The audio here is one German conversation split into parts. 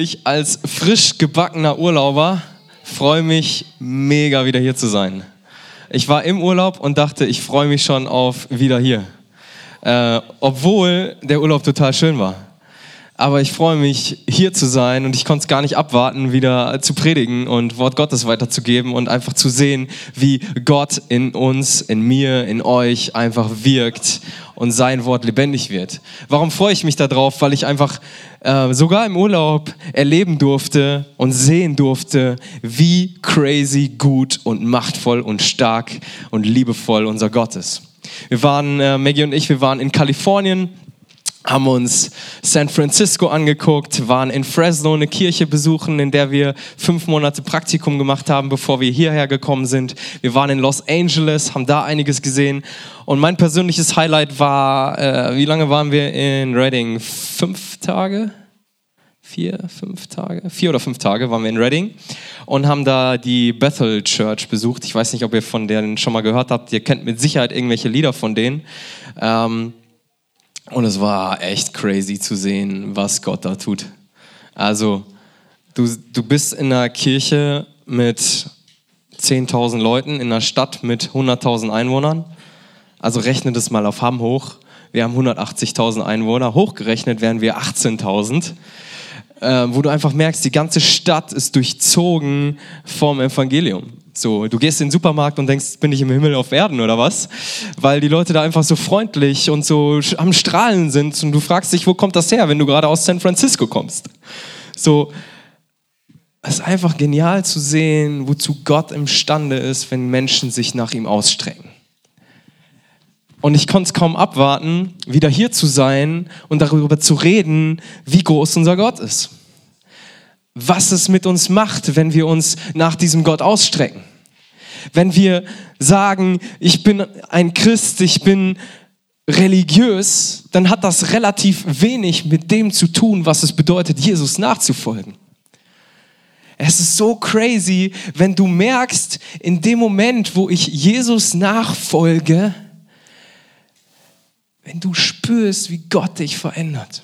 Ich als frisch gebackener Urlauber freue mich mega wieder hier zu sein. Ich war im Urlaub und dachte, ich freue mich schon auf wieder hier. Äh, obwohl der Urlaub total schön war. Aber ich freue mich, hier zu sein und ich konnte es gar nicht abwarten, wieder zu predigen und Wort Gottes weiterzugeben und einfach zu sehen, wie Gott in uns, in mir, in euch einfach wirkt und sein Wort lebendig wird. Warum freue ich mich darauf? Weil ich einfach äh, sogar im Urlaub erleben durfte und sehen durfte, wie crazy gut und machtvoll und stark und liebevoll unser Gott ist. Wir waren, äh, Maggie und ich, wir waren in Kalifornien haben uns San Francisco angeguckt, waren in Fresno eine Kirche besuchen, in der wir fünf Monate Praktikum gemacht haben, bevor wir hierher gekommen sind. Wir waren in Los Angeles, haben da einiges gesehen. Und mein persönliches Highlight war, äh, wie lange waren wir in Reading? Fünf Tage? Vier, fünf Tage? Vier oder fünf Tage waren wir in Reading und haben da die Bethel Church besucht. Ich weiß nicht, ob ihr von denen schon mal gehört habt. Ihr kennt mit Sicherheit irgendwelche Lieder von denen. Ähm, und es war echt crazy zu sehen, was Gott da tut. Also, du, du bist in einer Kirche mit 10.000 Leuten, in einer Stadt mit 100.000 Einwohnern. Also rechne das mal auf Hamm hoch. Wir haben 180.000 Einwohner. Hochgerechnet wären wir 18.000. Äh, wo du einfach merkst, die ganze Stadt ist durchzogen vom Evangelium. So, du gehst in den Supermarkt und denkst, bin ich im Himmel auf Erden oder was? Weil die Leute da einfach so freundlich und so am Strahlen sind und du fragst dich, wo kommt das her, wenn du gerade aus San Francisco kommst? So, es ist einfach genial zu sehen, wozu Gott imstande ist, wenn Menschen sich nach ihm ausstrecken. Und ich konnte es kaum abwarten, wieder hier zu sein und darüber zu reden, wie groß unser Gott ist was es mit uns macht, wenn wir uns nach diesem Gott ausstrecken. Wenn wir sagen, ich bin ein Christ, ich bin religiös, dann hat das relativ wenig mit dem zu tun, was es bedeutet, Jesus nachzufolgen. Es ist so crazy, wenn du merkst, in dem Moment, wo ich Jesus nachfolge, wenn du spürst, wie Gott dich verändert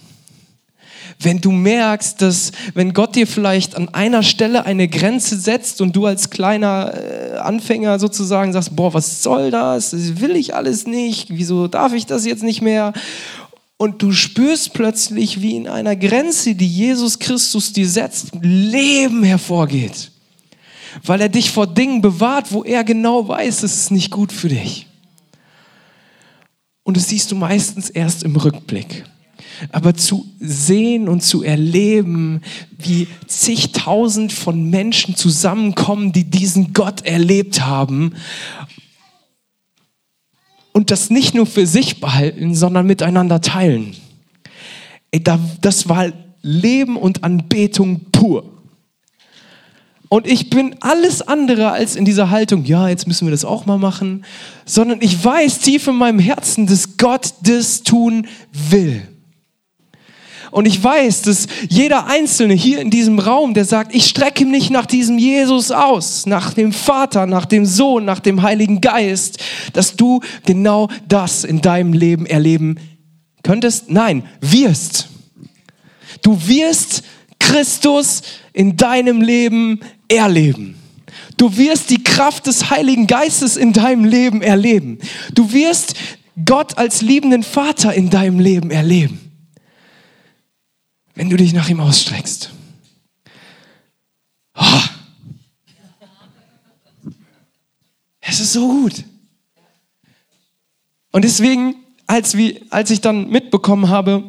wenn du merkst, dass wenn Gott dir vielleicht an einer Stelle eine Grenze setzt und du als kleiner äh, Anfänger sozusagen sagst, boah, was soll das? Das will ich alles nicht. Wieso darf ich das jetzt nicht mehr? Und du spürst plötzlich, wie in einer Grenze, die Jesus Christus dir setzt, Leben hervorgeht. Weil er dich vor Dingen bewahrt, wo er genau weiß, es ist nicht gut für dich. Und das siehst du meistens erst im Rückblick aber zu sehen und zu erleben, wie zigtausend von Menschen zusammenkommen, die diesen Gott erlebt haben und das nicht nur für sich behalten, sondern miteinander teilen. Das war Leben und Anbetung pur. Und ich bin alles andere als in dieser Haltung, ja, jetzt müssen wir das auch mal machen, sondern ich weiß tief in meinem Herzen, dass Gott das tun will. Und ich weiß, dass jeder Einzelne hier in diesem Raum, der sagt, ich strecke mich nach diesem Jesus aus, nach dem Vater, nach dem Sohn, nach dem Heiligen Geist, dass du genau das in deinem Leben erleben könntest. Nein, wirst. Du wirst Christus in deinem Leben erleben. Du wirst die Kraft des Heiligen Geistes in deinem Leben erleben. Du wirst Gott als liebenden Vater in deinem Leben erleben wenn du dich nach ihm ausstreckst. Oh. Es ist so gut. Und deswegen, als, wir, als ich dann mitbekommen habe,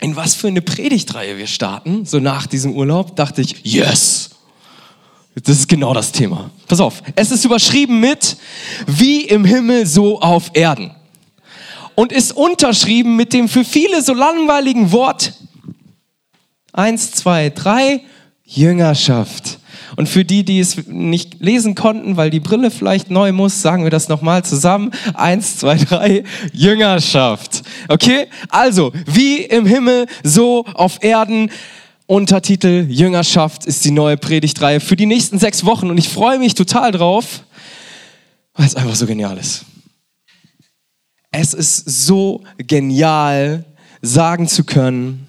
in was für eine Predigtreihe wir starten, so nach diesem Urlaub, dachte ich, yes, das ist genau das Thema. Pass auf, es ist überschrieben mit, wie im Himmel, so auf Erden. Und ist unterschrieben mit dem für viele so langweiligen Wort Eins, zwei, drei, Jüngerschaft. Und für die, die es nicht lesen konnten, weil die Brille vielleicht neu muss, sagen wir das nochmal zusammen. Eins, zwei, drei, Jüngerschaft. Okay? Also, wie im Himmel, so auf Erden. Untertitel Jüngerschaft ist die neue Predigtreihe für die nächsten sechs Wochen. Und ich freue mich total drauf, weil es einfach so genial ist. Es ist so genial, sagen zu können,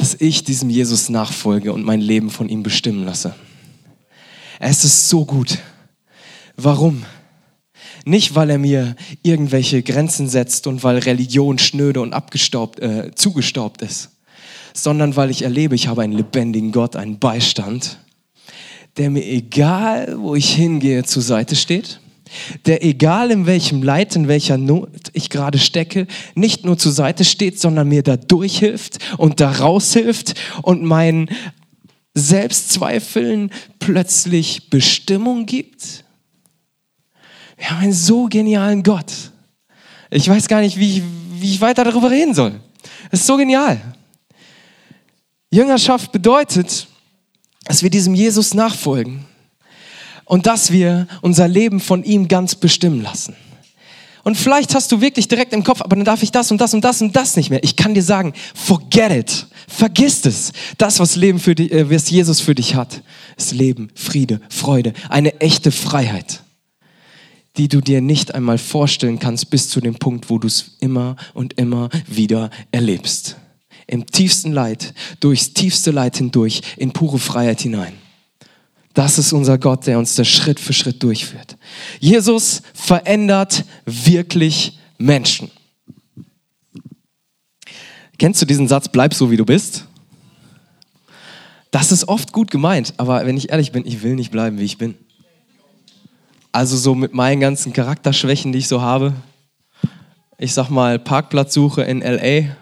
dass ich diesem Jesus nachfolge und mein Leben von ihm bestimmen lasse. Es ist so gut. Warum? Nicht, weil er mir irgendwelche Grenzen setzt und weil Religion schnöde und abgestaubt, äh, zugestaubt ist, sondern weil ich erlebe, ich habe einen lebendigen Gott, einen Beistand, der mir egal, wo ich hingehe, zur Seite steht, der egal in welchem Leid, in welcher Not ich gerade stecke, nicht nur zur Seite steht, sondern mir da durchhilft und da raushilft und meinen Selbstzweifeln plötzlich Bestimmung gibt wir haben einen so genialen Gott. Ich weiß gar nicht, wie ich, wie ich weiter darüber reden soll. Es ist so genial. Jüngerschaft bedeutet, dass wir diesem Jesus nachfolgen und dass wir unser Leben von ihm ganz bestimmen lassen. Und vielleicht hast du wirklich direkt im Kopf, aber dann darf ich das und das und das und das nicht mehr. Ich kann dir sagen, forget it. Vergiss es. Das, was Leben für dich, äh, was Jesus für dich hat, ist Leben, Friede, Freude, eine echte Freiheit die du dir nicht einmal vorstellen kannst, bis zu dem Punkt, wo du es immer und immer wieder erlebst. Im tiefsten Leid, durchs tiefste Leid hindurch, in pure Freiheit hinein. Das ist unser Gott, der uns das Schritt für Schritt durchführt. Jesus verändert wirklich Menschen. Kennst du diesen Satz, bleib so wie du bist? Das ist oft gut gemeint, aber wenn ich ehrlich bin, ich will nicht bleiben, wie ich bin. Also so mit meinen ganzen Charakterschwächen, die ich so habe. Ich sag mal, Parkplatzsuche in LA.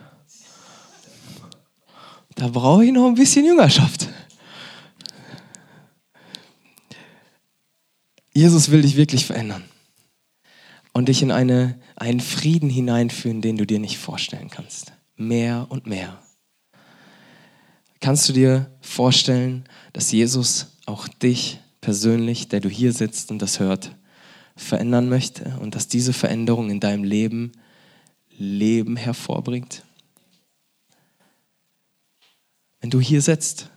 Da brauche ich noch ein bisschen Jüngerschaft. Jesus will dich wirklich verändern und dich in eine, einen Frieden hineinführen, den du dir nicht vorstellen kannst. Mehr und mehr. Kannst du dir vorstellen, dass Jesus auch dich persönlich, der du hier sitzt und das hört, verändern möchte und dass diese Veränderung in deinem Leben Leben hervorbringt? Wenn du hier sitzt,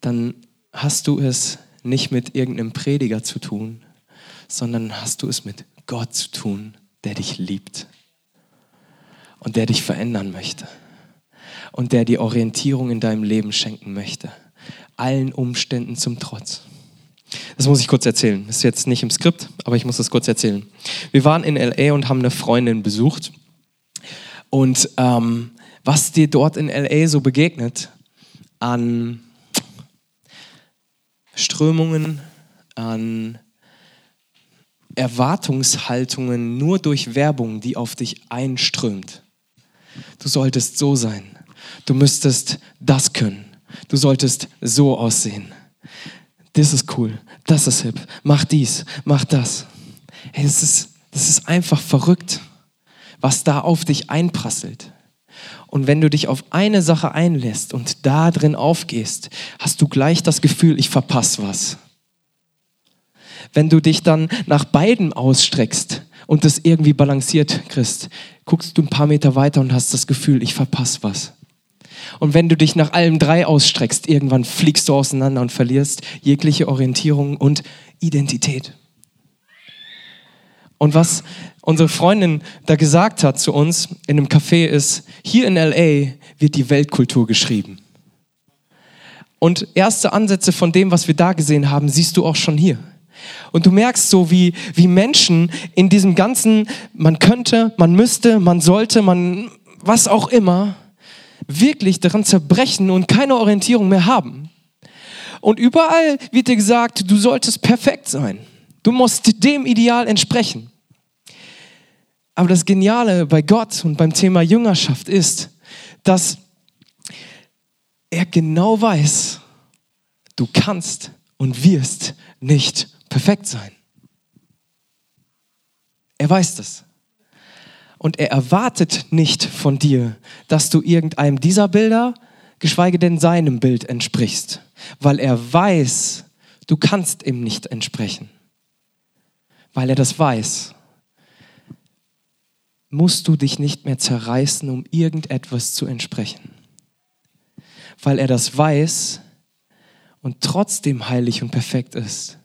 dann hast du es nicht mit irgendeinem Prediger zu tun, sondern hast du es mit Gott zu tun, der dich liebt und der dich verändern möchte und der dir Orientierung in deinem Leben schenken möchte allen Umständen zum Trotz. Das muss ich kurz erzählen. Ist jetzt nicht im Skript, aber ich muss das kurz erzählen. Wir waren in LA und haben eine Freundin besucht. Und ähm, was dir dort in LA so begegnet an Strömungen, an Erwartungshaltungen nur durch Werbung, die auf dich einströmt. Du solltest so sein. Du müsstest das können. Du solltest so aussehen. Das ist cool, das ist hip. Mach dies, mach das. Hey, das ist, das ist einfach verrückt, was da auf dich einprasselt. Und wenn du dich auf eine Sache einlässt und da drin aufgehst, hast du gleich das Gefühl, ich verpasse was. Wenn du dich dann nach beiden ausstreckst und das irgendwie balanciert kriegst, guckst du ein paar Meter weiter und hast das Gefühl, ich verpasse was. Und wenn du dich nach allem drei ausstreckst, irgendwann fliegst du auseinander und verlierst jegliche Orientierung und Identität. Und was unsere Freundin da gesagt hat zu uns in einem Café ist, hier in LA wird die Weltkultur geschrieben. Und erste Ansätze von dem, was wir da gesehen haben, siehst du auch schon hier. Und du merkst so, wie, wie Menschen in diesem ganzen, man könnte, man müsste, man sollte, man, was auch immer, wirklich daran zerbrechen und keine Orientierung mehr haben. Und überall wird dir gesagt, du solltest perfekt sein. Du musst dem Ideal entsprechen. Aber das Geniale bei Gott und beim Thema Jüngerschaft ist, dass er genau weiß, du kannst und wirst nicht perfekt sein. Er weiß das. Und er erwartet nicht von dir, dass du irgendeinem dieser Bilder, geschweige denn seinem Bild entsprichst, weil er weiß, du kannst ihm nicht entsprechen. Weil er das weiß, musst du dich nicht mehr zerreißen, um irgendetwas zu entsprechen. Weil er das weiß und trotzdem heilig und perfekt ist,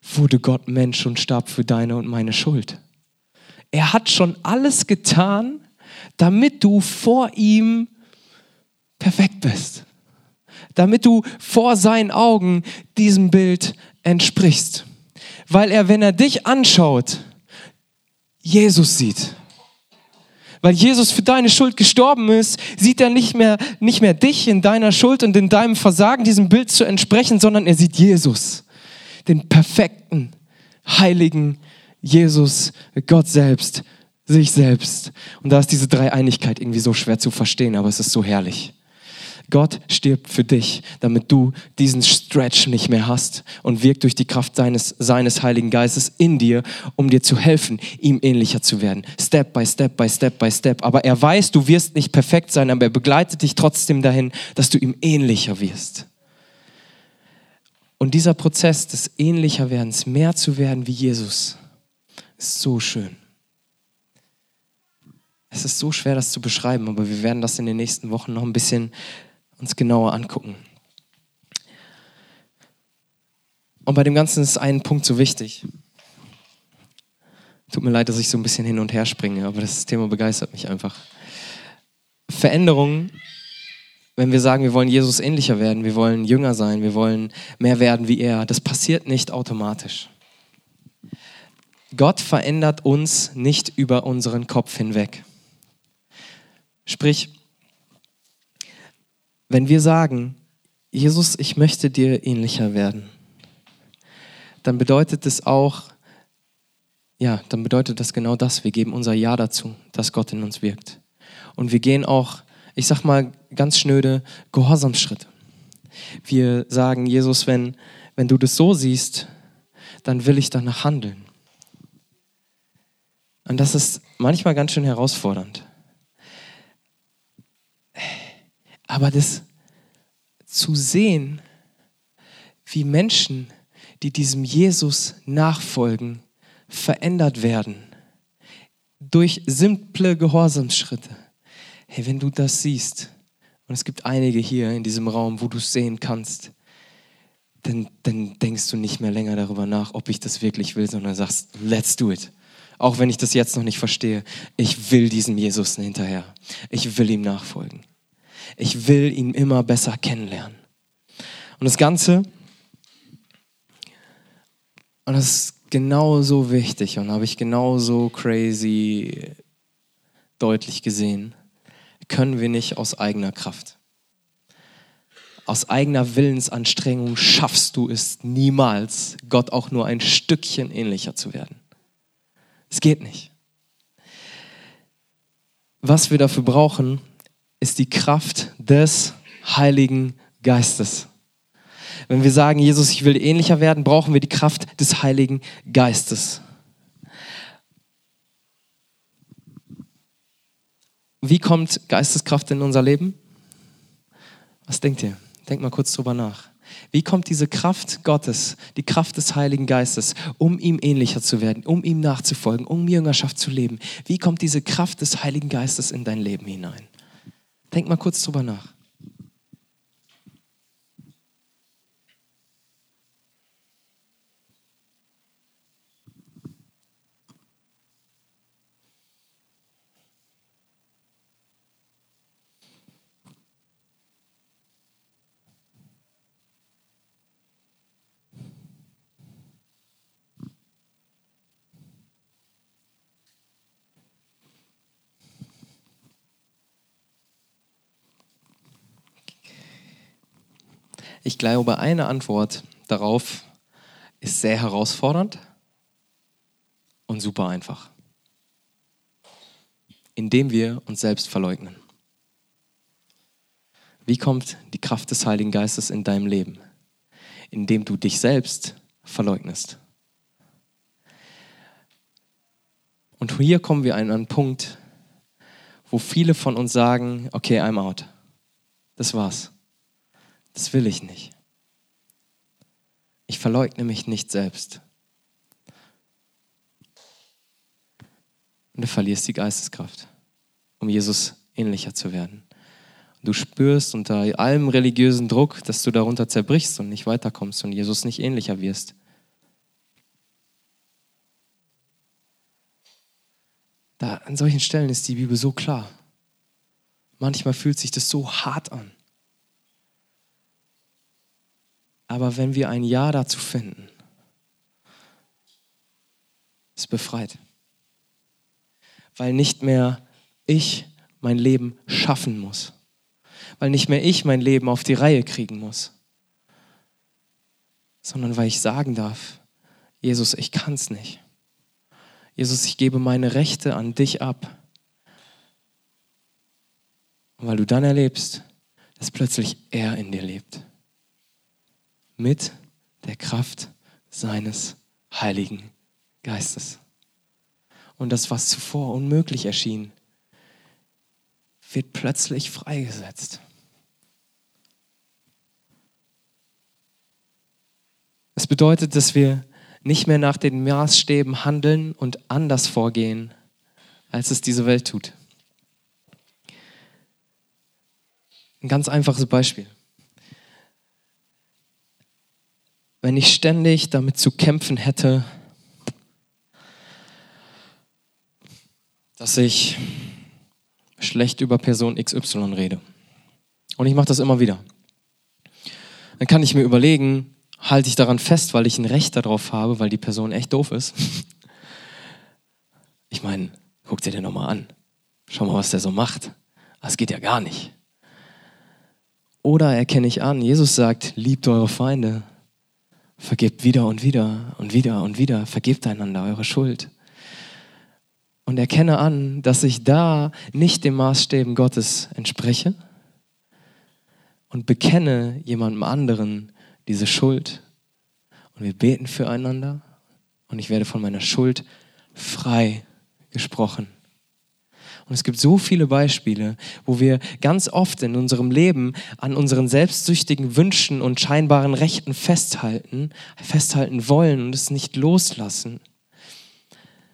wurde Gott Mensch und starb für deine und meine Schuld. Er hat schon alles getan, damit du vor ihm perfekt bist. Damit du vor seinen Augen diesem Bild entsprichst. Weil er, wenn er dich anschaut, Jesus sieht. Weil Jesus für deine Schuld gestorben ist, sieht er nicht mehr, nicht mehr dich in deiner Schuld und in deinem Versagen, diesem Bild zu entsprechen, sondern er sieht Jesus, den perfekten, heiligen Jesus, Gott selbst, sich selbst. Und da ist diese Dreieinigkeit irgendwie so schwer zu verstehen, aber es ist so herrlich. Gott stirbt für dich, damit du diesen Stretch nicht mehr hast und wirkt durch die Kraft seines, seines Heiligen Geistes in dir, um dir zu helfen, ihm ähnlicher zu werden. Step by Step by Step by Step. Aber er weiß, du wirst nicht perfekt sein, aber er begleitet dich trotzdem dahin, dass du ihm ähnlicher wirst. Und dieser Prozess des ähnlicher Werdens, mehr zu werden wie Jesus, ist so schön. Es ist so schwer, das zu beschreiben, aber wir werden das in den nächsten Wochen noch ein bisschen uns genauer angucken. Und bei dem Ganzen ist ein Punkt so wichtig. Tut mir leid, dass ich so ein bisschen hin und her springe, aber das Thema begeistert mich einfach. Veränderungen, wenn wir sagen, wir wollen Jesus ähnlicher werden, wir wollen jünger sein, wir wollen mehr werden wie er, das passiert nicht automatisch. Gott verändert uns nicht über unseren Kopf hinweg. Sprich, wenn wir sagen, Jesus, ich möchte dir ähnlicher werden, dann bedeutet es auch, ja, dann bedeutet das genau das. Wir geben unser Ja dazu, dass Gott in uns wirkt. Und wir gehen auch, ich sag mal ganz schnöde, Gehorsamsschritte. Wir sagen, Jesus, wenn, wenn du das so siehst, dann will ich danach handeln. Und das ist manchmal ganz schön herausfordernd. Aber das zu sehen, wie Menschen, die diesem Jesus nachfolgen, verändert werden durch simple Gehorsamsschritte. Hey, wenn du das siehst, und es gibt einige hier in diesem Raum, wo du es sehen kannst, dann, dann denkst du nicht mehr länger darüber nach, ob ich das wirklich will, sondern sagst, let's do it. Auch wenn ich das jetzt noch nicht verstehe, ich will diesem Jesus hinterher. Ich will ihm nachfolgen. Ich will ihn immer besser kennenlernen. Und das Ganze, und das ist genauso wichtig und habe ich genauso crazy deutlich gesehen, können wir nicht aus eigener Kraft. Aus eigener Willensanstrengung schaffst du es niemals, Gott auch nur ein Stückchen ähnlicher zu werden. Es geht nicht. Was wir dafür brauchen, ist die Kraft des Heiligen Geistes. Wenn wir sagen, Jesus, ich will ähnlicher werden, brauchen wir die Kraft des Heiligen Geistes. Wie kommt Geisteskraft in unser Leben? Was denkt ihr? Denkt mal kurz drüber nach. Wie kommt diese Kraft Gottes, die Kraft des Heiligen Geistes, um ihm ähnlicher zu werden, um ihm nachzufolgen, um Jüngerschaft zu leben? Wie kommt diese Kraft des Heiligen Geistes in dein Leben hinein? Denk mal kurz drüber nach. Ich glaube, eine Antwort darauf ist sehr herausfordernd und super einfach. Indem wir uns selbst verleugnen. Wie kommt die Kraft des Heiligen Geistes in deinem Leben? Indem du dich selbst verleugnest. Und hier kommen wir an einen Punkt, wo viele von uns sagen, okay, I'm out. Das war's. Das will ich nicht. Ich verleugne mich nicht selbst. Und du verlierst die Geisteskraft, um Jesus ähnlicher zu werden. Du spürst unter allem religiösen Druck, dass du darunter zerbrichst und nicht weiterkommst und Jesus nicht ähnlicher wirst. Da, an solchen Stellen ist die Bibel so klar. Manchmal fühlt sich das so hart an. Aber wenn wir ein Ja dazu finden, ist befreit. Weil nicht mehr ich mein Leben schaffen muss. Weil nicht mehr ich mein Leben auf die Reihe kriegen muss. Sondern weil ich sagen darf, Jesus, ich kann es nicht. Jesus, ich gebe meine Rechte an dich ab. Und weil du dann erlebst, dass plötzlich er in dir lebt. Mit der Kraft seines Heiligen Geistes. Und das, was zuvor unmöglich erschien, wird plötzlich freigesetzt. Es bedeutet, dass wir nicht mehr nach den Maßstäben handeln und anders vorgehen, als es diese Welt tut. Ein ganz einfaches Beispiel. Wenn ich ständig damit zu kämpfen hätte, dass ich schlecht über Person XY rede. Und ich mache das immer wieder. Dann kann ich mir überlegen, halte ich daran fest, weil ich ein Recht darauf habe, weil die Person echt doof ist. Ich meine, guck dir den nochmal an. Schau mal, was der so macht. Das geht ja gar nicht. Oder erkenne ich an, Jesus sagt, liebt eure Feinde, vergebt wieder und wieder und wieder und wieder, vergebt einander eure Schuld. Und erkenne an, dass ich da nicht den Maßstäben Gottes entspreche und bekenne jemandem anderen diese Schuld. Und wir beten füreinander und ich werde von meiner Schuld frei gesprochen. Und es gibt so viele Beispiele, wo wir ganz oft in unserem Leben an unseren selbstsüchtigen Wünschen und scheinbaren Rechten festhalten, festhalten wollen und es nicht loslassen,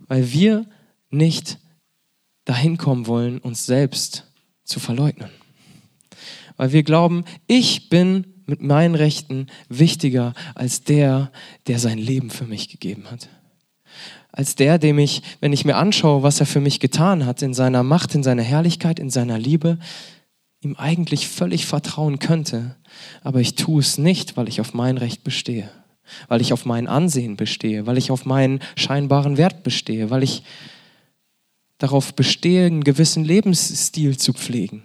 weil wir nicht dahin kommen wollen, uns selbst zu verleugnen. Weil wir glauben, ich bin mit meinen Rechten wichtiger als der, der sein Leben für mich gegeben hat als der, dem ich, wenn ich mir anschaue, was er für mich getan hat, in seiner Macht, in seiner Herrlichkeit, in seiner Liebe, ihm eigentlich völlig vertrauen könnte. Aber ich tue es nicht, weil ich auf mein Recht bestehe, weil ich auf mein Ansehen bestehe, weil ich auf meinen scheinbaren Wert bestehe, weil ich darauf bestehe, einen gewissen Lebensstil zu pflegen.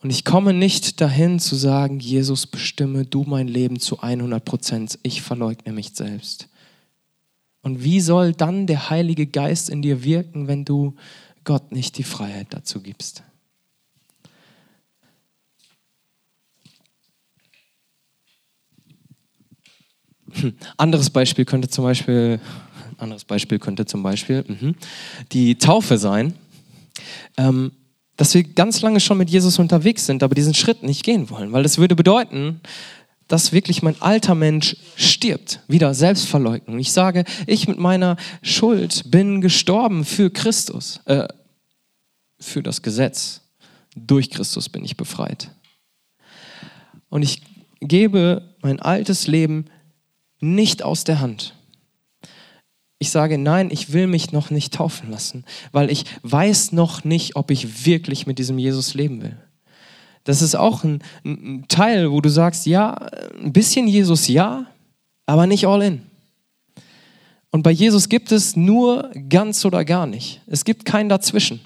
Und ich komme nicht dahin zu sagen, Jesus, bestimme du mein Leben zu 100 Prozent. Ich verleugne mich selbst. Und wie soll dann der Heilige Geist in dir wirken, wenn du Gott nicht die Freiheit dazu gibst? Hm, anderes Beispiel könnte zum Beispiel, anderes Beispiel könnte zum Beispiel mh, die Taufe sein. Ähm, dass wir ganz lange schon mit Jesus unterwegs sind, aber diesen Schritt nicht gehen wollen, weil das würde bedeuten, dass wirklich mein alter Mensch stirbt. Wieder Selbstverleugnung. Ich sage, ich mit meiner Schuld bin gestorben für Christus, äh, für das Gesetz. Durch Christus bin ich befreit. Und ich gebe mein altes Leben nicht aus der Hand. Ich sage, nein, ich will mich noch nicht taufen lassen, weil ich weiß noch nicht, ob ich wirklich mit diesem Jesus leben will. Das ist auch ein, ein Teil, wo du sagst, ja, ein bisschen Jesus ja, aber nicht all in. Und bei Jesus gibt es nur ganz oder gar nicht. Es gibt kein Dazwischen.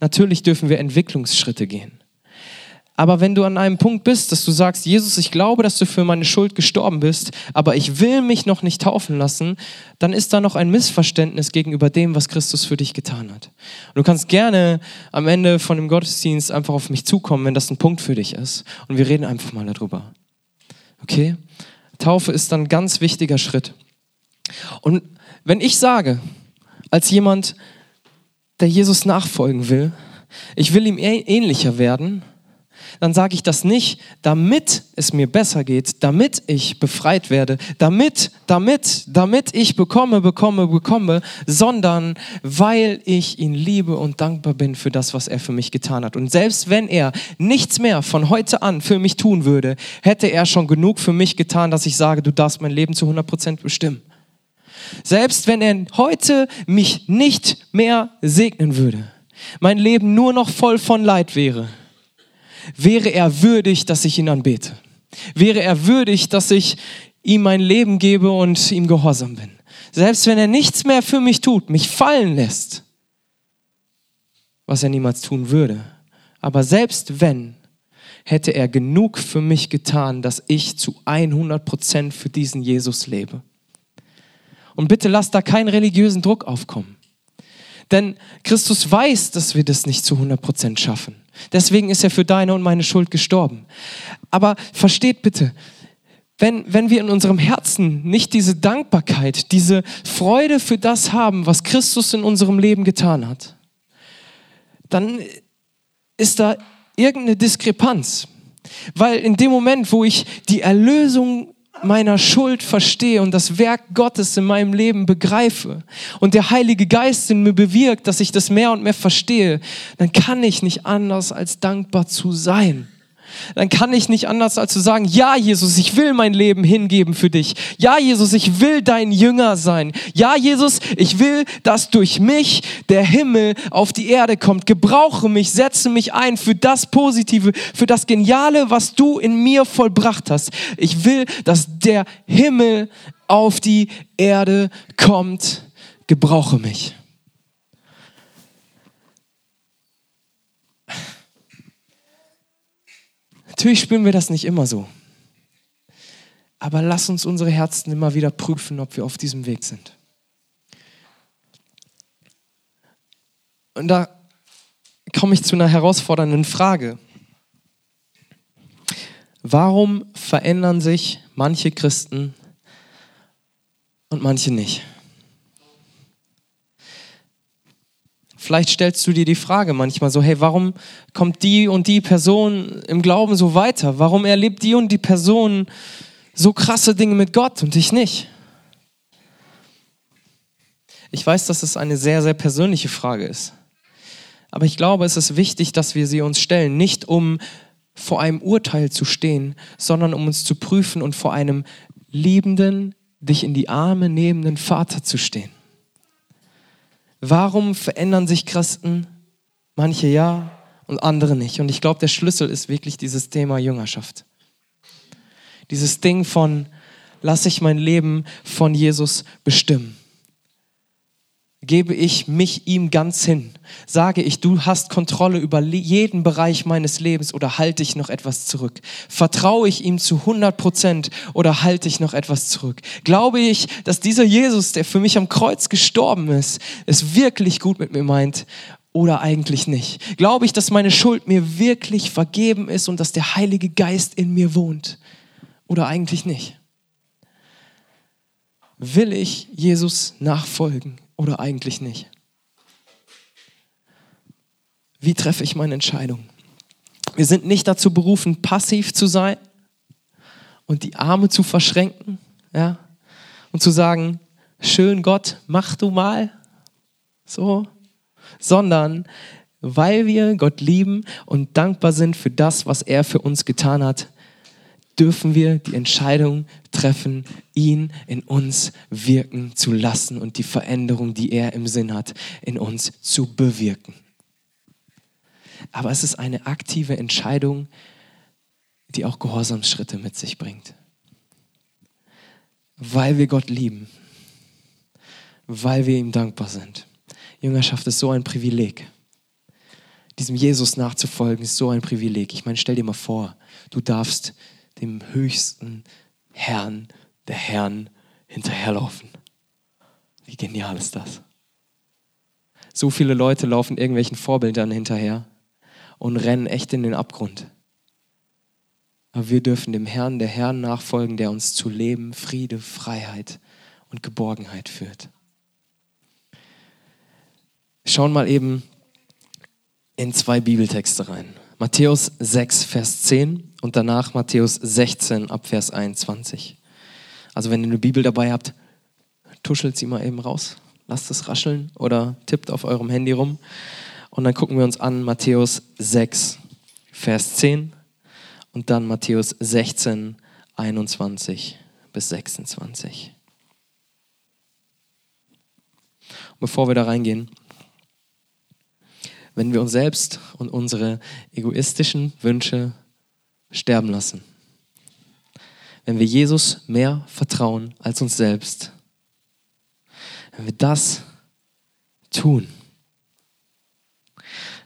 Natürlich dürfen wir Entwicklungsschritte gehen. Aber wenn du an einem Punkt bist, dass du sagst, Jesus, ich glaube, dass du für meine Schuld gestorben bist, aber ich will mich noch nicht taufen lassen, dann ist da noch ein Missverständnis gegenüber dem, was Christus für dich getan hat. Und du kannst gerne am Ende von dem Gottesdienst einfach auf mich zukommen, wenn das ein Punkt für dich ist. Und wir reden einfach mal darüber. Okay? Taufe ist dann ein ganz wichtiger Schritt. Und wenn ich sage, als jemand, der Jesus nachfolgen will, ich will ihm ähnlicher werden, dann sage ich das nicht, damit es mir besser geht, damit ich befreit werde, damit, damit, damit ich bekomme, bekomme, bekomme, sondern weil ich ihn liebe und dankbar bin für das, was er für mich getan hat. Und selbst wenn er nichts mehr von heute an für mich tun würde, hätte er schon genug für mich getan, dass ich sage, du darfst mein Leben zu 100 Prozent bestimmen. Selbst wenn er heute mich nicht mehr segnen würde, mein Leben nur noch voll von Leid wäre, wäre er würdig, dass ich ihn anbete. Wäre er würdig, dass ich ihm mein Leben gebe und ihm gehorsam bin. Selbst wenn er nichts mehr für mich tut, mich fallen lässt, was er niemals tun würde. Aber selbst wenn, hätte er genug für mich getan, dass ich zu 100 Prozent für diesen Jesus lebe. Und bitte lass da keinen religiösen Druck aufkommen. Denn Christus weiß, dass wir das nicht zu 100 Prozent schaffen. Deswegen ist er für deine und meine Schuld gestorben. Aber versteht bitte, wenn, wenn wir in unserem Herzen nicht diese Dankbarkeit, diese Freude für das haben, was Christus in unserem Leben getan hat, dann ist da irgendeine Diskrepanz. Weil in dem Moment, wo ich die Erlösung meiner Schuld verstehe und das Werk Gottes in meinem Leben begreife und der Heilige Geist in mir bewirkt, dass ich das mehr und mehr verstehe, dann kann ich nicht anders als dankbar zu sein dann kann ich nicht anders als zu sagen, ja Jesus, ich will mein Leben hingeben für dich. Ja Jesus, ich will dein Jünger sein. Ja Jesus, ich will, dass durch mich der Himmel auf die Erde kommt. Gebrauche mich, setze mich ein für das Positive, für das Geniale, was du in mir vollbracht hast. Ich will, dass der Himmel auf die Erde kommt. Gebrauche mich. Natürlich spüren wir das nicht immer so. Aber lass uns unsere Herzen immer wieder prüfen, ob wir auf diesem Weg sind. Und da komme ich zu einer herausfordernden Frage. Warum verändern sich manche Christen und manche nicht? Vielleicht stellst du dir die Frage manchmal so, hey, warum kommt die und die Person im Glauben so weiter? Warum erlebt die und die Person so krasse Dinge mit Gott und ich nicht? Ich weiß, dass es eine sehr, sehr persönliche Frage ist. Aber ich glaube, es ist wichtig, dass wir sie uns stellen, nicht um vor einem Urteil zu stehen, sondern um uns zu prüfen und vor einem liebenden, dich in die Arme nehmenden Vater zu stehen. Warum verändern sich Christen? Manche ja und andere nicht. Und ich glaube, der Schlüssel ist wirklich dieses Thema Jüngerschaft. Dieses Ding von, lasse ich mein Leben von Jesus bestimmen gebe ich mich ihm ganz hin. Sage ich, du hast Kontrolle über jeden Bereich meines Lebens oder halte ich noch etwas zurück? Vertraue ich ihm zu 100 Prozent oder halte ich noch etwas zurück? Glaube ich, dass dieser Jesus, der für mich am Kreuz gestorben ist, es wirklich gut mit mir meint oder eigentlich nicht? Glaube ich, dass meine Schuld mir wirklich vergeben ist und dass der Heilige Geist in mir wohnt oder eigentlich nicht? Will ich Jesus nachfolgen? Oder eigentlich nicht? Wie treffe ich meine Entscheidung? Wir sind nicht dazu berufen, passiv zu sein und die Arme zu verschränken, ja, und zu sagen, schön Gott, mach du mal, so, sondern weil wir Gott lieben und dankbar sind für das, was er für uns getan hat, dürfen wir die Entscheidung treffen, ihn in uns wirken zu lassen und die Veränderung, die er im Sinn hat, in uns zu bewirken. Aber es ist eine aktive Entscheidung, die auch Gehorsamsschritte mit sich bringt. Weil wir Gott lieben, weil wir ihm dankbar sind. Jüngerschaft ist so ein Privileg. Diesem Jesus nachzufolgen ist so ein Privileg. Ich meine, stell dir mal vor, du darfst dem höchsten Herrn der Herren hinterherlaufen. Wie genial ist das? So viele Leute laufen irgendwelchen Vorbildern hinterher und rennen echt in den Abgrund. Aber wir dürfen dem Herrn der Herren nachfolgen, der uns zu Leben, Friede, Freiheit und Geborgenheit führt. Schauen mal eben in zwei Bibeltexte rein. Matthäus 6, Vers 10 und danach Matthäus 16 ab Vers 21. Also wenn ihr eine Bibel dabei habt, tuschelt sie mal eben raus, lasst es rascheln oder tippt auf eurem Handy rum. Und dann gucken wir uns an Matthäus 6, Vers 10 und dann Matthäus 16, 21 bis 26. Und bevor wir da reingehen, wenn wir uns selbst und unsere egoistischen Wünsche sterben lassen, wenn wir Jesus mehr vertrauen als uns selbst, wenn wir das tun,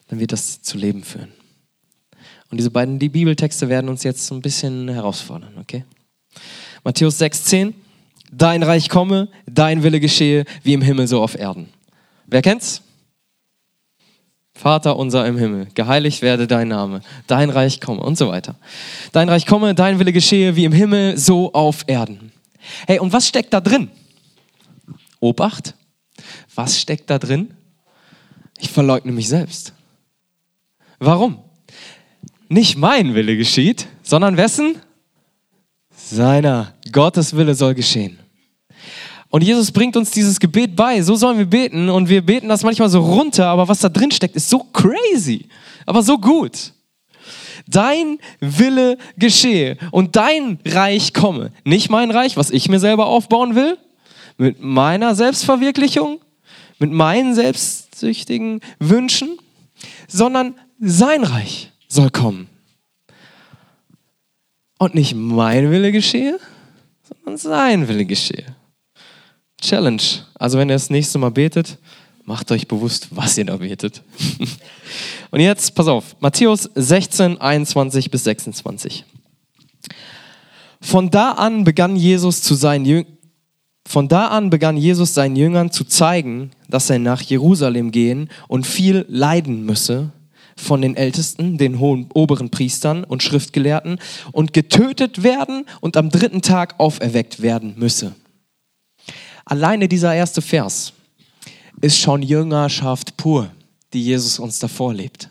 dann wird das zu Leben führen. Und diese beiden die Bibeltexte werden uns jetzt ein bisschen herausfordern, okay? Matthäus 6,10. Dein Reich komme, dein Wille geschehe, wie im Himmel so auf Erden. Wer kennt's? Vater unser im Himmel, geheiligt werde dein Name, dein Reich komme und so weiter. Dein Reich komme, dein Wille geschehe, wie im Himmel so auf Erden. Hey, und was steckt da drin? Obacht. Was steckt da drin? Ich verleugne mich selbst. Warum? Nicht mein Wille geschieht, sondern wessen? Seiner. Gottes Wille soll geschehen. Und Jesus bringt uns dieses Gebet bei. So sollen wir beten. Und wir beten das manchmal so runter, aber was da drin steckt, ist so crazy, aber so gut. Dein Wille geschehe und dein Reich komme. Nicht mein Reich, was ich mir selber aufbauen will, mit meiner Selbstverwirklichung, mit meinen selbstsüchtigen Wünschen, sondern sein Reich soll kommen. Und nicht mein Wille geschehe, sondern sein Wille geschehe. Challenge. Also wenn ihr das nächste Mal betet, macht euch bewusst, was ihr da betet. Und jetzt, pass auf, Matthäus 16, 21 bis 26. Von da an begann Jesus zu seinen Jüngern, von da an begann Jesus seinen Jüngern zu zeigen, dass er nach Jerusalem gehen und viel leiden müsse von den Ältesten, den hohen oberen Priestern und Schriftgelehrten und getötet werden und am dritten Tag auferweckt werden müsse. Alleine dieser erste Vers ist schon Jüngerschaft pur, die Jesus uns davor lebt.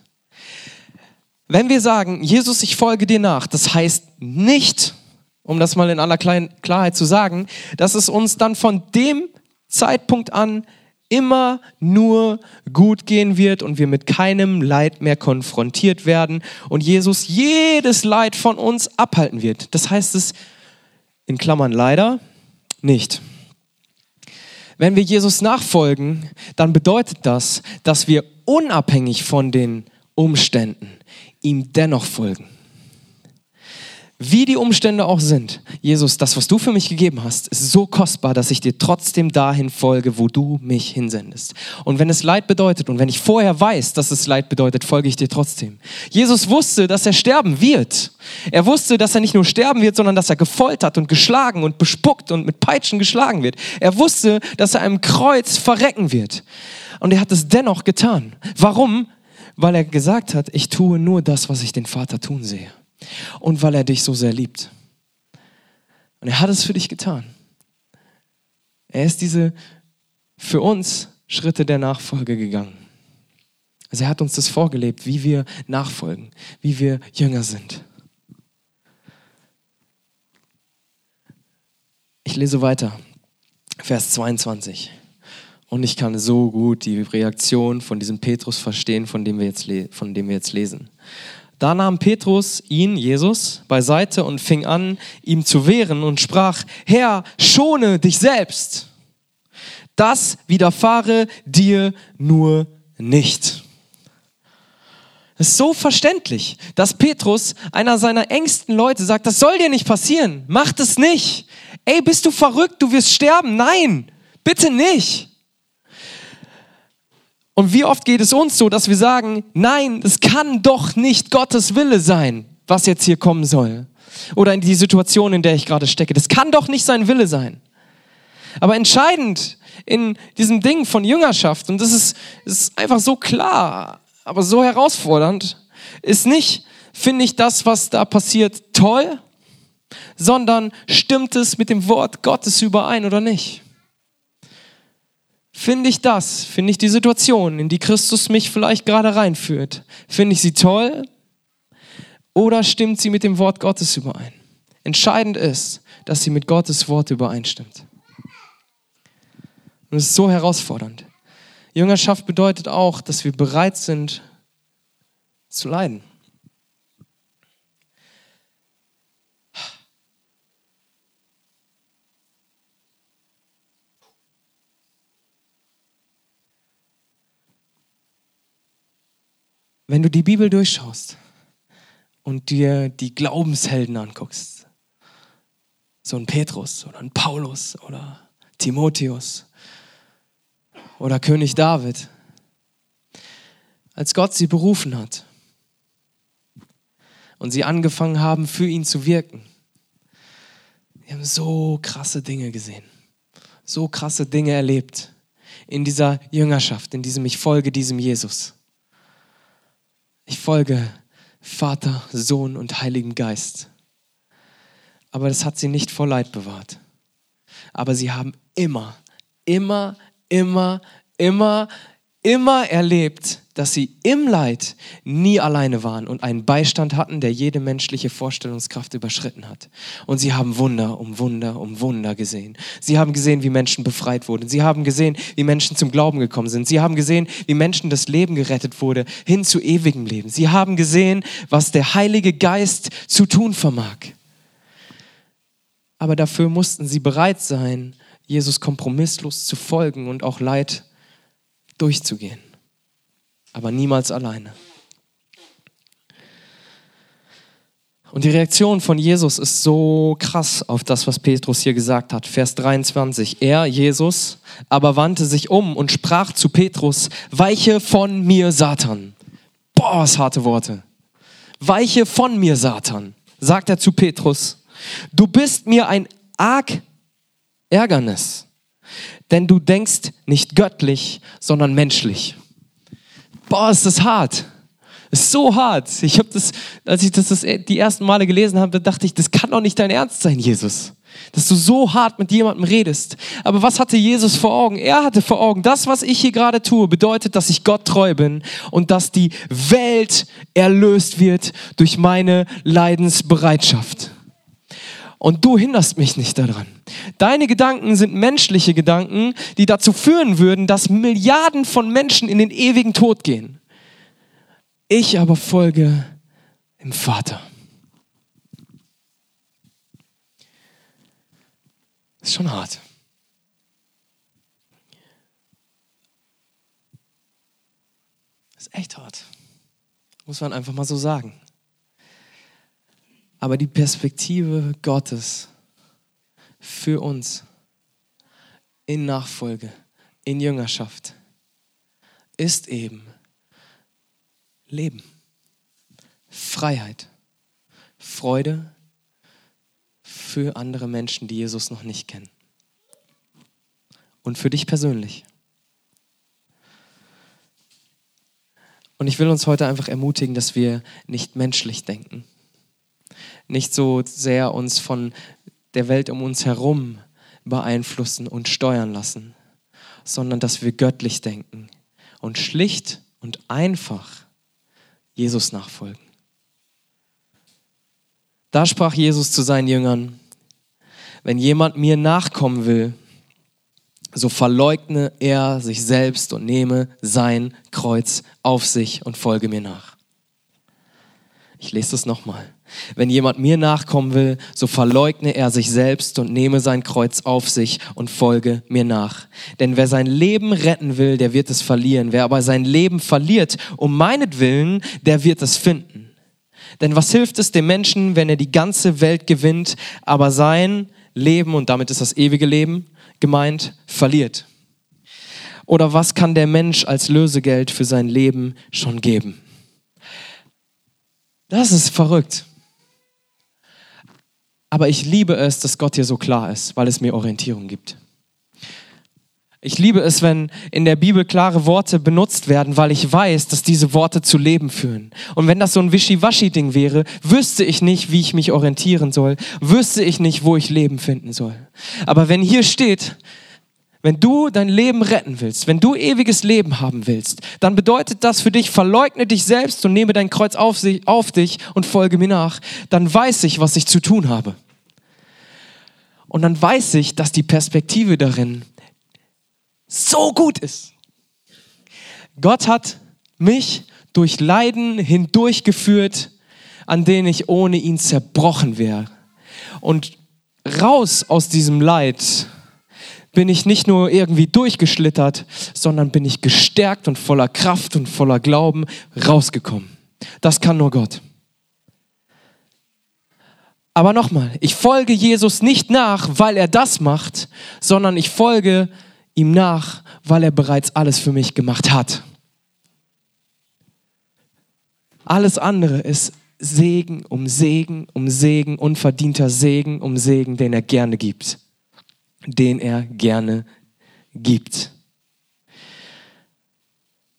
Wenn wir sagen, Jesus, ich folge dir nach, das heißt nicht, um das mal in aller Klarheit zu sagen, dass es uns dann von dem Zeitpunkt an immer nur gut gehen wird und wir mit keinem Leid mehr konfrontiert werden und Jesus jedes Leid von uns abhalten wird. Das heißt es in Klammern leider nicht. Wenn wir Jesus nachfolgen, dann bedeutet das, dass wir unabhängig von den Umständen ihm dennoch folgen wie die Umstände auch sind, Jesus, das, was du für mich gegeben hast, ist so kostbar, dass ich dir trotzdem dahin folge, wo du mich hinsendest. Und wenn es Leid bedeutet und wenn ich vorher weiß, dass es Leid bedeutet, folge ich dir trotzdem. Jesus wusste, dass er sterben wird. Er wusste, dass er nicht nur sterben wird, sondern dass er gefoltert und geschlagen und bespuckt und mit Peitschen geschlagen wird. Er wusste, dass er am Kreuz verrecken wird. Und er hat es dennoch getan. Warum? Weil er gesagt hat, ich tue nur das, was ich den Vater tun sehe und weil er dich so sehr liebt. Und er hat es für dich getan. Er ist diese für uns Schritte der Nachfolge gegangen. Also er hat uns das vorgelebt, wie wir nachfolgen, wie wir Jünger sind. Ich lese weiter, Vers 22. Und ich kann so gut die Reaktion von diesem Petrus verstehen, von dem wir jetzt, von dem wir jetzt lesen. Da nahm Petrus ihn, Jesus, beiseite und fing an, ihm zu wehren und sprach, Herr, schone dich selbst. Das widerfahre dir nur nicht. Es ist so verständlich, dass Petrus, einer seiner engsten Leute, sagt, das soll dir nicht passieren, mach das nicht. Ey, bist du verrückt, du wirst sterben. Nein, bitte nicht. Und wie oft geht es uns so, dass wir sagen, nein, es kann doch nicht Gottes Wille sein, was jetzt hier kommen soll. Oder in die Situation, in der ich gerade stecke. Das kann doch nicht sein Wille sein. Aber entscheidend in diesem Ding von Jüngerschaft, und das ist, ist einfach so klar, aber so herausfordernd, ist nicht, finde ich das, was da passiert, toll, sondern stimmt es mit dem Wort Gottes überein oder nicht? Finde ich das, finde ich die Situation, in die Christus mich vielleicht gerade reinführt, finde ich sie toll oder stimmt sie mit dem Wort Gottes überein? Entscheidend ist, dass sie mit Gottes Wort übereinstimmt. Und es ist so herausfordernd. Jüngerschaft bedeutet auch, dass wir bereit sind zu leiden. Wenn du die Bibel durchschaust und dir die Glaubenshelden anguckst, so ein Petrus oder ein Paulus oder Timotheus oder König David, als Gott sie berufen hat und sie angefangen haben, für ihn zu wirken, die haben so krasse Dinge gesehen, so krasse Dinge erlebt in dieser Jüngerschaft, in diesem Ich folge diesem Jesus. Ich folge Vater, Sohn und Heiligen Geist. Aber das hat sie nicht vor Leid bewahrt. Aber sie haben immer, immer, immer, immer, immer erlebt, dass sie im Leid nie alleine waren und einen Beistand hatten, der jede menschliche Vorstellungskraft überschritten hat. Und sie haben Wunder um Wunder um Wunder gesehen. Sie haben gesehen, wie Menschen befreit wurden. Sie haben gesehen, wie Menschen zum Glauben gekommen sind. Sie haben gesehen, wie Menschen das Leben gerettet wurde, hin zu ewigem Leben. Sie haben gesehen, was der Heilige Geist zu tun vermag. Aber dafür mussten sie bereit sein, Jesus kompromisslos zu folgen und auch Leid durchzugehen aber niemals alleine. Und die Reaktion von Jesus ist so krass auf das, was Petrus hier gesagt hat. Vers 23. Er, Jesus, aber wandte sich um und sprach zu Petrus, weiche von mir, Satan. Boah, was harte Worte. Weiche von mir, Satan, sagt er zu Petrus. Du bist mir ein arg Ärgernis, denn du denkst nicht göttlich, sondern menschlich boah, ist das hart. Ist so hart. Ich habe das, als ich das, das die ersten Male gelesen habe, dachte ich, das kann doch nicht dein Ernst sein, Jesus. Dass du so hart mit jemandem redest. Aber was hatte Jesus vor Augen? Er hatte vor Augen, das, was ich hier gerade tue, bedeutet, dass ich Gott treu bin und dass die Welt erlöst wird durch meine Leidensbereitschaft. Und du hinderst mich nicht daran. Deine Gedanken sind menschliche Gedanken, die dazu führen würden, dass Milliarden von Menschen in den ewigen Tod gehen. Ich aber folge dem Vater. Ist schon hart. Ist echt hart. Muss man einfach mal so sagen. Aber die Perspektive Gottes für uns in Nachfolge, in Jüngerschaft, ist eben Leben, Freiheit, Freude für andere Menschen, die Jesus noch nicht kennen. Und für dich persönlich. Und ich will uns heute einfach ermutigen, dass wir nicht menschlich denken, nicht so sehr uns von der Welt um uns herum beeinflussen und steuern lassen, sondern dass wir göttlich denken und schlicht und einfach Jesus nachfolgen. Da sprach Jesus zu seinen Jüngern, wenn jemand mir nachkommen will, so verleugne er sich selbst und nehme sein Kreuz auf sich und folge mir nach. Ich lese das nochmal. Wenn jemand mir nachkommen will, so verleugne er sich selbst und nehme sein Kreuz auf sich und folge mir nach. Denn wer sein Leben retten will, der wird es verlieren. Wer aber sein Leben verliert, um meinetwillen, der wird es finden. Denn was hilft es dem Menschen, wenn er die ganze Welt gewinnt, aber sein Leben, und damit ist das ewige Leben gemeint, verliert? Oder was kann der Mensch als Lösegeld für sein Leben schon geben? Das ist verrückt. Aber ich liebe es, dass Gott hier so klar ist, weil es mir Orientierung gibt. Ich liebe es, wenn in der Bibel klare Worte benutzt werden, weil ich weiß, dass diese Worte zu Leben führen. Und wenn das so ein Wischiwaschi-Ding wäre, wüsste ich nicht, wie ich mich orientieren soll, wüsste ich nicht, wo ich Leben finden soll. Aber wenn hier steht, wenn du dein Leben retten willst, wenn du ewiges Leben haben willst, dann bedeutet das für dich, verleugne dich selbst und nehme dein Kreuz auf, sich, auf dich und folge mir nach. Dann weiß ich, was ich zu tun habe. Und dann weiß ich, dass die Perspektive darin so gut ist. Gott hat mich durch Leiden hindurchgeführt, an denen ich ohne ihn zerbrochen wäre. Und raus aus diesem Leid bin ich nicht nur irgendwie durchgeschlittert, sondern bin ich gestärkt und voller Kraft und voller Glauben rausgekommen. Das kann nur Gott. Aber nochmal, ich folge Jesus nicht nach, weil er das macht, sondern ich folge ihm nach, weil er bereits alles für mich gemacht hat. Alles andere ist Segen um Segen um Segen, unverdienter Segen um Segen, den er gerne gibt. Den er gerne gibt.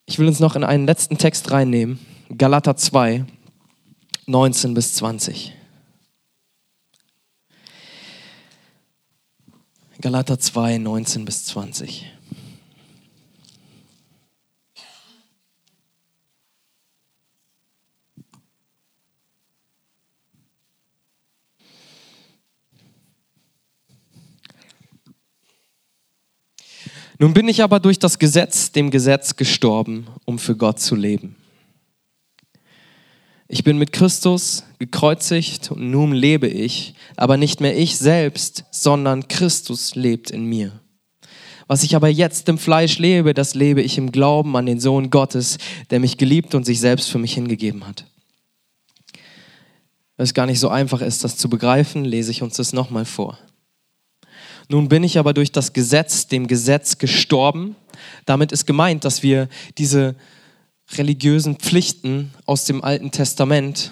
Ich will uns noch in einen letzten Text reinnehmen. Galater 2, 19 bis 20. Galater 2, 19 bis 20. Nun bin ich aber durch das Gesetz, dem Gesetz gestorben, um für Gott zu leben. Ich bin mit Christus gekreuzigt und nun lebe ich, aber nicht mehr ich selbst, sondern Christus lebt in mir. Was ich aber jetzt im Fleisch lebe, das lebe ich im Glauben an den Sohn Gottes, der mich geliebt und sich selbst für mich hingegeben hat. Weil es gar nicht so einfach ist, das zu begreifen, lese ich uns das nochmal vor. Nun bin ich aber durch das Gesetz, dem Gesetz gestorben. Damit ist gemeint, dass wir diese religiösen Pflichten aus dem Alten Testament,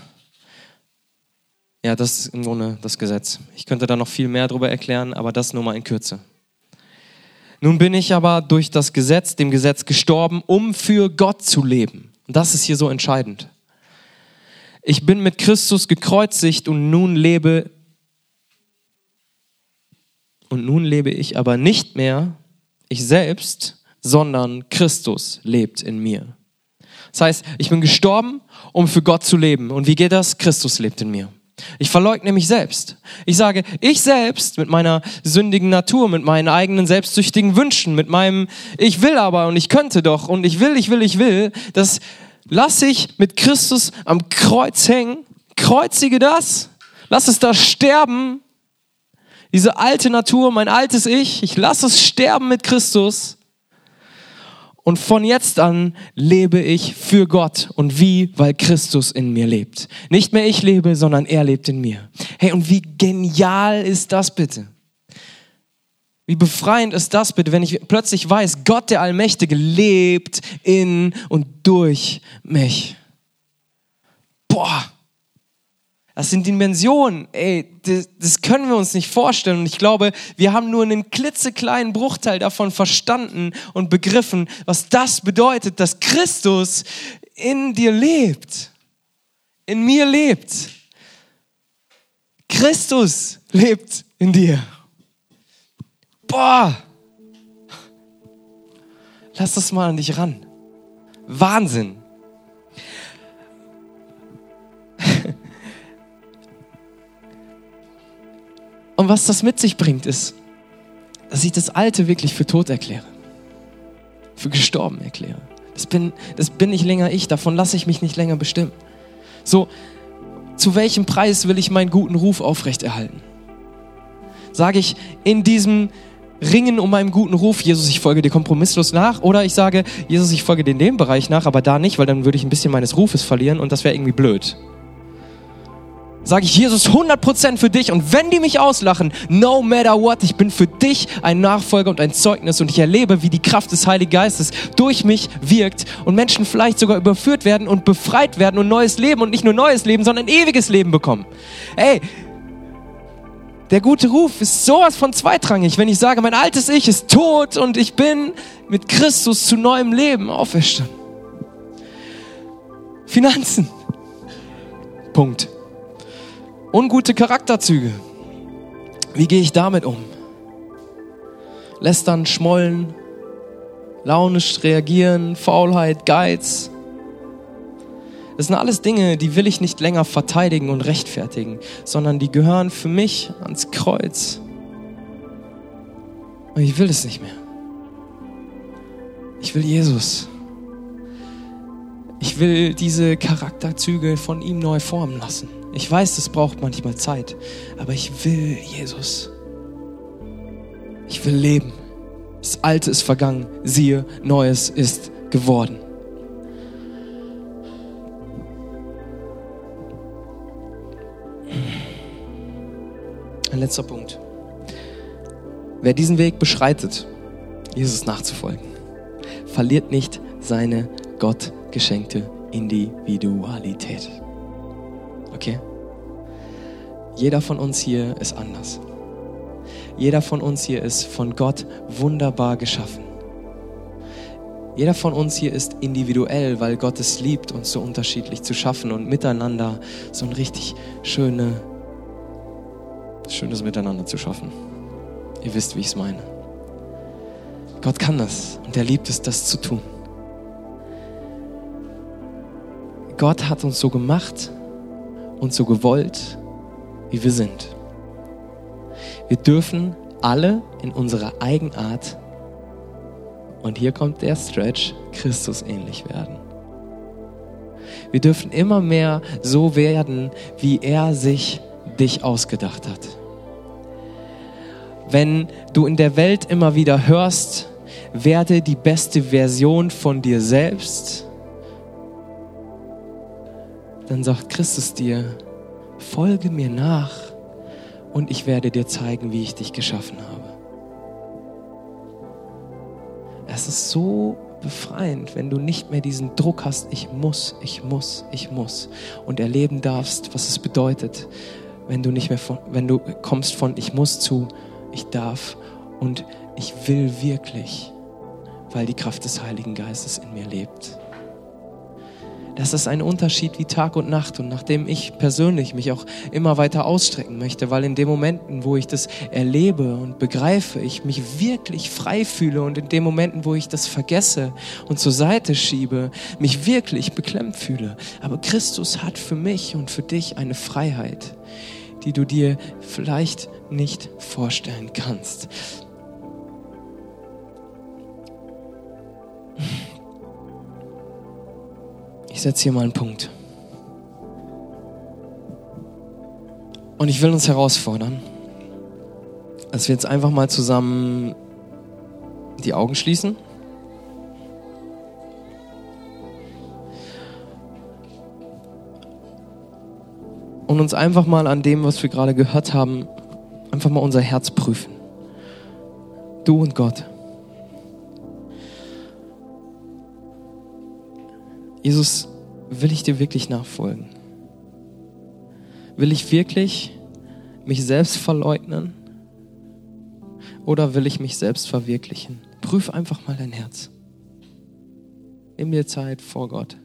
ja, das ist im Grunde das Gesetz. Ich könnte da noch viel mehr darüber erklären, aber das nur mal in Kürze. Nun bin ich aber durch das Gesetz, dem Gesetz gestorben, um für Gott zu leben. Und das ist hier so entscheidend. Ich bin mit Christus gekreuzigt und nun lebe und nun lebe ich aber nicht mehr ich selbst, sondern Christus lebt in mir. Das heißt, ich bin gestorben, um für Gott zu leben. Und wie geht das? Christus lebt in mir. Ich verleugne mich selbst. Ich sage, ich selbst mit meiner sündigen Natur, mit meinen eigenen selbstsüchtigen Wünschen, mit meinem Ich will aber und ich könnte doch und ich will, ich will, ich will, das lasse ich mit Christus am Kreuz hängen, kreuzige das, lass es da sterben diese alte Natur, mein altes Ich, ich lasse es sterben mit Christus. Und von jetzt an lebe ich für Gott. Und wie? Weil Christus in mir lebt. Nicht mehr ich lebe, sondern er lebt in mir. Hey, und wie genial ist das bitte? Wie befreiend ist das bitte, wenn ich plötzlich weiß, Gott der Allmächtige lebt in und durch mich. Boah, das sind Dimensionen, ey, das, das, können wir uns nicht vorstellen. Und ich glaube, wir haben nur einen klitzekleinen Bruchteil davon verstanden und begriffen, was das bedeutet, dass Christus in dir lebt, in mir lebt. Christus lebt in dir. Boah, lass das mal an dich ran. Wahnsinn. Und was das mit sich bringt, ist, dass ich das Alte wirklich für tot erkläre, für gestorben erkläre. Das bin, das bin nicht länger ich, davon lasse ich mich nicht länger bestimmen. So, zu welchem Preis will ich meinen guten Ruf aufrechterhalten? Sage ich in diesem Ringen um meinen guten Ruf, Jesus, ich folge dir kompromisslos nach, oder ich sage, Jesus, ich folge dir in dem Bereich nach, aber da nicht, weil dann würde ich ein bisschen meines Rufes verlieren und das wäre irgendwie blöd sage ich Jesus 100% für dich und wenn die mich auslachen, no matter what, ich bin für dich ein Nachfolger und ein Zeugnis und ich erlebe, wie die Kraft des Heiligen Geistes durch mich wirkt und Menschen vielleicht sogar überführt werden und befreit werden und neues Leben und nicht nur neues Leben, sondern ewiges Leben bekommen. Ey, der gute Ruf ist sowas von zweitrangig, wenn ich sage, mein altes Ich ist tot und ich bin mit Christus zu neuem Leben auferstanden. Finanzen. Punkt. Ungute Charakterzüge. Wie gehe ich damit um? Lästern, schmollen, launisch reagieren, Faulheit, Geiz. Das sind alles Dinge, die will ich nicht länger verteidigen und rechtfertigen, sondern die gehören für mich ans Kreuz. Und ich will es nicht mehr. Ich will Jesus. Ich will diese Charakterzüge von ihm neu formen lassen. Ich weiß, das braucht manchmal Zeit, aber ich will Jesus. Ich will leben. Das Alte ist vergangen, siehe, Neues ist geworden. Ein letzter Punkt. Wer diesen Weg beschreitet, Jesus nachzufolgen, verliert nicht seine Gott geschenkte Individualität. Okay? Jeder von uns hier ist anders. Jeder von uns hier ist von Gott wunderbar geschaffen. Jeder von uns hier ist individuell, weil Gott es liebt, uns so unterschiedlich zu schaffen und miteinander so ein richtig schöne, schönes Miteinander zu schaffen. Ihr wisst, wie ich es meine. Gott kann das und er liebt es, das zu tun. Gott hat uns so gemacht und so gewollt, wie wir sind. Wir dürfen alle in unserer Eigenart, und hier kommt der Stretch, Christus ähnlich werden. Wir dürfen immer mehr so werden, wie er sich dich ausgedacht hat. Wenn du in der Welt immer wieder hörst, werde die beste Version von dir selbst, dann sagt Christus dir, folge mir nach und ich werde dir zeigen, wie ich dich geschaffen habe. Es ist so befreiend, wenn du nicht mehr diesen Druck hast, ich muss, ich muss, ich muss und erleben darfst, was es bedeutet, wenn du nicht mehr von, wenn du kommst von ich muss zu ich darf und ich will wirklich, weil die Kraft des Heiligen Geistes in mir lebt. Das ist ein Unterschied wie Tag und Nacht und nachdem ich persönlich mich auch immer weiter ausstrecken möchte, weil in den Momenten, wo ich das erlebe und begreife, ich mich wirklich frei fühle und in den Momenten, wo ich das vergesse und zur Seite schiebe, mich wirklich beklemmt fühle. Aber Christus hat für mich und für dich eine Freiheit, die du dir vielleicht nicht vorstellen kannst. Ich setze hier mal einen Punkt. Und ich will uns herausfordern, dass wir jetzt einfach mal zusammen die Augen schließen. Und uns einfach mal an dem, was wir gerade gehört haben, einfach mal unser Herz prüfen. Du und Gott. Jesus, will ich dir wirklich nachfolgen? Will ich wirklich mich selbst verleugnen? Oder will ich mich selbst verwirklichen? Prüf einfach mal dein Herz. Nimm dir Zeit vor Gott.